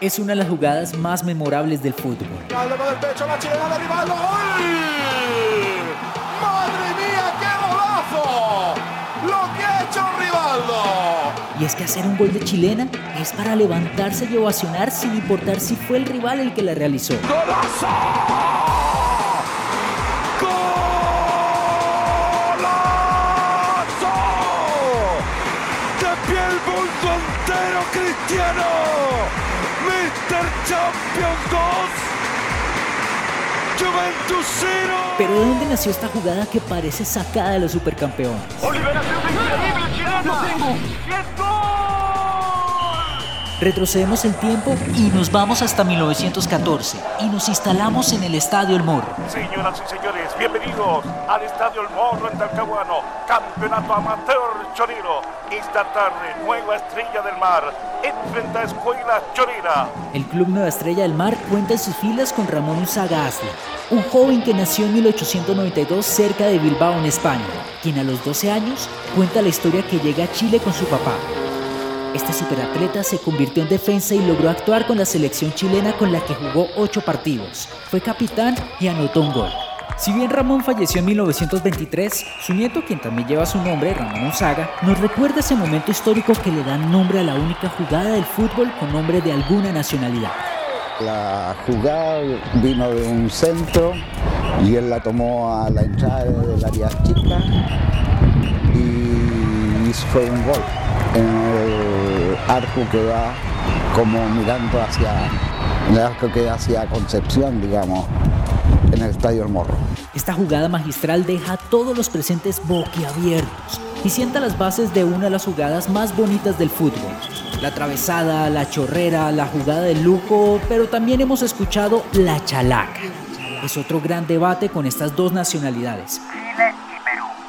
Es una de las jugadas más memorables del fútbol. ¡Madre mía, qué golazo! ¡Lo que ha hecho Rivaldo! Y es que hacer un gol de chilena es para levantarse y ovacionar sin importar si fue el rival el que la realizó. ¡Golazo! ¡Golazo! ¡De pie el mundo entero, Cristiano! ¡Mr. Champions 2! ¡Juventus 0! Pero ¿de dónde nació esta jugada que parece sacada de los supercampeones? Retrocedemos el tiempo y nos vamos hasta 1914 y nos instalamos en el Estadio El Morro. Señoras y señores, bienvenidos al Estadio El Morro en Talcahuano, Campeonato Amateur Chorero. Esta tarde, nueva estrella del mar, enfrenta a Escuela Chorera. El Club Nueva Estrella del Mar cuenta en sus filas con Ramón Usaga Asla, un joven que nació en 1892 cerca de Bilbao, en España, quien a los 12 años cuenta la historia que llega a Chile con su papá. Este superatleta se convirtió en defensa y logró actuar con la selección chilena con la que jugó 8 partidos. Fue capitán y anotó un gol. Si bien Ramón falleció en 1923, su nieto, quien también lleva su nombre, Ramón Unzaga, nos recuerda ese momento histórico que le da nombre a la única jugada del fútbol con nombre de alguna nacionalidad. La jugada vino de un centro y él la tomó a la entrada del área chica y fue un gol en el arco que va como mirando hacia el arco que da hacia Concepción, digamos, en el Estadio El Morro. Esta jugada magistral deja a todos los presentes boquiabiertos y sienta las bases de una de las jugadas más bonitas del fútbol. La atravesada, la chorrera, la jugada de lujo, pero también hemos escuchado la chalaca. Es otro gran debate con estas dos nacionalidades.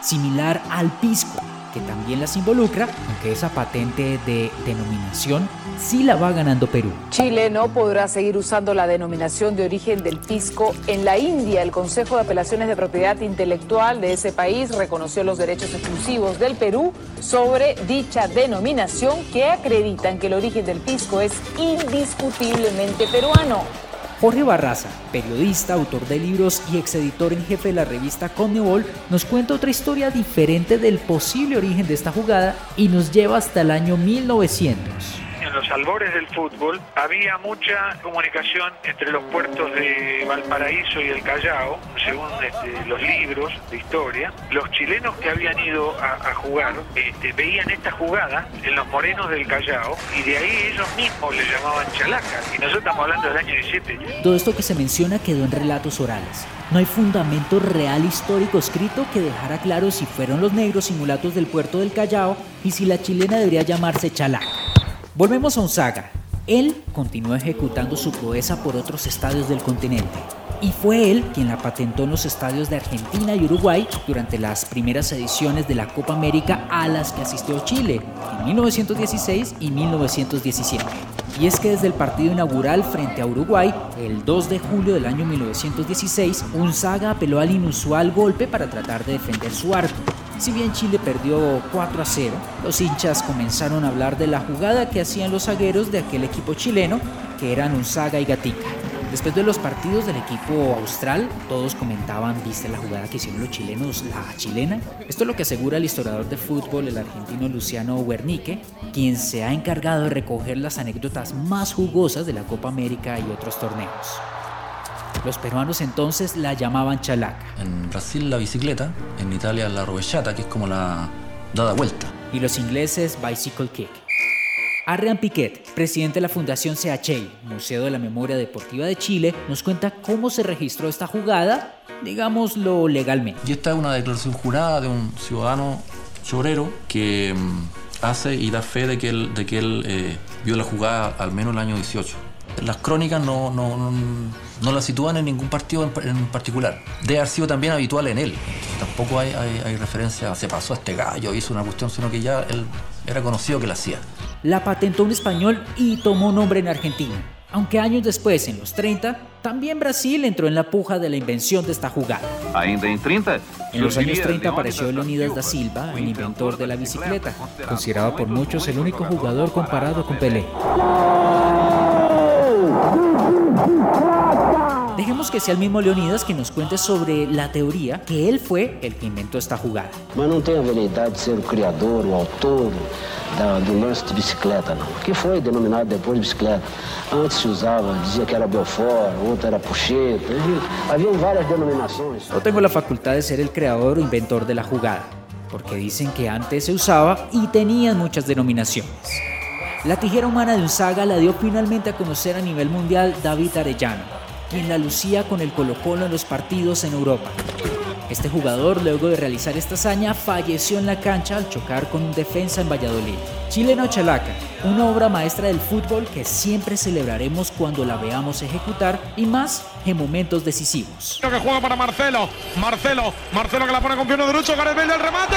Similar al pisco, que también las involucra, aunque esa patente de denominación sí la va ganando Perú. Chile no podrá seguir usando la denominación de origen del pisco en la India. El Consejo de Apelaciones de Propiedad Intelectual de ese país reconoció los derechos exclusivos del Perú sobre dicha denominación que acreditan que el origen del pisco es indiscutiblemente peruano. Jorge Barraza, periodista, autor de libros y exeditor en jefe de la revista Conmebol, nos cuenta otra historia diferente del posible origen de esta jugada y nos lleva hasta el año 1900 en los albores del fútbol había mucha comunicación entre los puertos de Valparaíso y el Callao, según este, los libros de historia. Los chilenos que habían ido a, jugar este, veían esta jugada en los morenos del Callao y de ahí ellos mismos le llamaban chalaca. Y nosotros estamos hablando del año 17. Todo esto que se menciona quedó en relatos orales. No hay fundamento real histórico escrito que dejara claro si fueron los negros simulatos del puerto del Callao y si la chilena debería llamarse chalaca. Volvemos a Unzaga. Él continuó ejecutando su proeza por otros estadios del continente. Y fue él quien la patentó en los estadios de Argentina y Uruguay durante las primeras ediciones de la Copa América a las que asistió Chile en 1916 y 1917. Y es que desde el partido inaugural frente a Uruguay, el 2 de julio del año 1916, Unzaga apeló al inusual golpe para tratar de defender su arco. Si bien Chile perdió 4 a 0, los hinchas comenzaron a hablar de la jugada que hacían los zagueros de aquel equipo chileno, que eran Unzaga y Gatica. Después de los partidos del equipo austral, todos comentaban, ¿viste la jugada que hicieron los chilenos, la chilena? Esto es lo que asegura el historiador de fútbol, el argentino Luciano Wernicke, quien se ha encargado de recoger las anécdotas más jugosas de la Copa América y otros torneos. Los peruanos entonces la llamaban chalaca. En Brasil la bicicleta, en Italia la rovellata, que es como la dada vuelta. Y los ingleses bicycle kick. Adrian Piquet, presidente de la Fundación CHI, Museo de la Memoria Deportiva de Chile, nos cuenta cómo se registró esta jugada, digámoslo legalmente. Y esta es una declaración jurada de un ciudadano chorero que mm, hace y da fe de que él, de que él eh, vio la jugada al menos el año 18. Las crónicas no, no, no, no la sitúan en ningún partido en, en, particular. Debe haber sido también habitual en él. Tampoco hay, hay, hay referencia, se pasó a este gallo, hizo una cuestión, sino que ya él era conocido que la hacía. La patentó un español y tomó nombre en Argentina. Aunque años después, en los 30, también Brasil entró en la puja de la invención de esta jugada. Ainda en 30, En los años 30 apareció Leonidas da Silva, el inventor de la bicicleta, considerado por muchos el único jugador comparado con Pelé. Dejemos que sea el mismo Leonidas que nos cuente sobre la teoría que él fue el que inventó esta jugada. Mas não tem a veleidade de ser o criador, o autor da, do lance de bicicleta, não. Que foi denominado depois de bicicleta. Antes se usava, dizia que era Belfort, outro era Pucheta. Havia várias denominações. No tengo la facultad de ser el creador o inventor de la jugada, porque dicen que antes se usaba y tenían muchas denominaciones. La tijera humana de Unzaga la dio finalmente a conocer a nivel mundial David Arellano, quien la lucía con el Colo Colo en los partidos en Europa. Este jugador, luego de realizar esta hazaña, falleció en la cancha al chocar con un defensa en Valladolid. Chileno Chalaca, una obra maestra del fútbol que siempre celebraremos cuando la veamos ejecutar y más en momentos decisivos. Que juega para Marcelo, Marcelo, Marcelo que la pone con pierno derecho, Gareth Bale del remate.